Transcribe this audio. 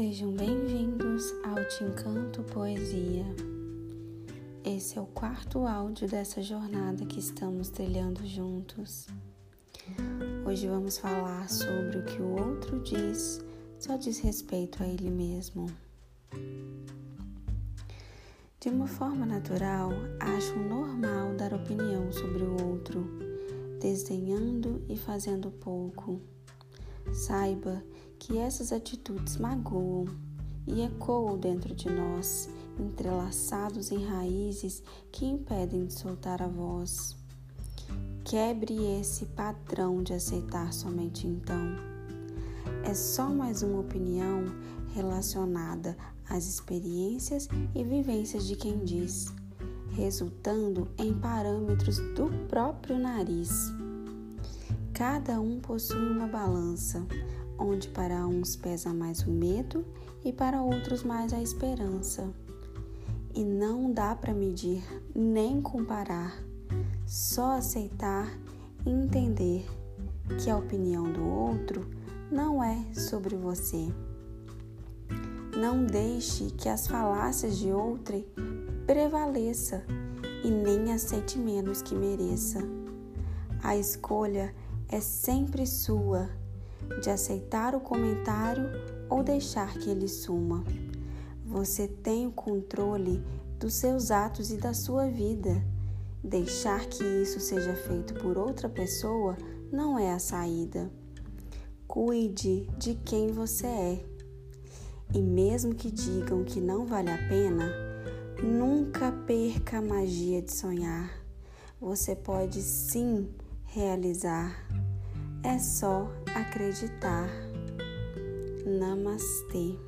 Sejam bem-vindos ao Te Encanto Poesia. Esse é o quarto áudio dessa jornada que estamos trilhando juntos. Hoje vamos falar sobre o que o outro diz, só diz respeito a ele mesmo. De uma forma natural, acho normal dar opinião sobre o outro, desenhando e fazendo pouco. Saiba que essas atitudes magoam e ecoam dentro de nós, entrelaçados em raízes que impedem de soltar a voz. Quebre esse padrão de aceitar somente então. É só mais uma opinião relacionada às experiências e vivências de quem diz, resultando em parâmetros do próprio nariz. Cada um possui uma balança, onde para uns pesa mais o medo e para outros mais a esperança. E não dá para medir nem comparar, só aceitar e entender que a opinião do outro não é sobre você. Não deixe que as falácias de outrem prevaleça e nem aceite menos que mereça. A escolha é sempre sua de aceitar o comentário ou deixar que ele suma. Você tem o controle dos seus atos e da sua vida. Deixar que isso seja feito por outra pessoa não é a saída. Cuide de quem você é. E mesmo que digam que não vale a pena, nunca perca a magia de sonhar. Você pode sim realizar. É só acreditar. Namastê.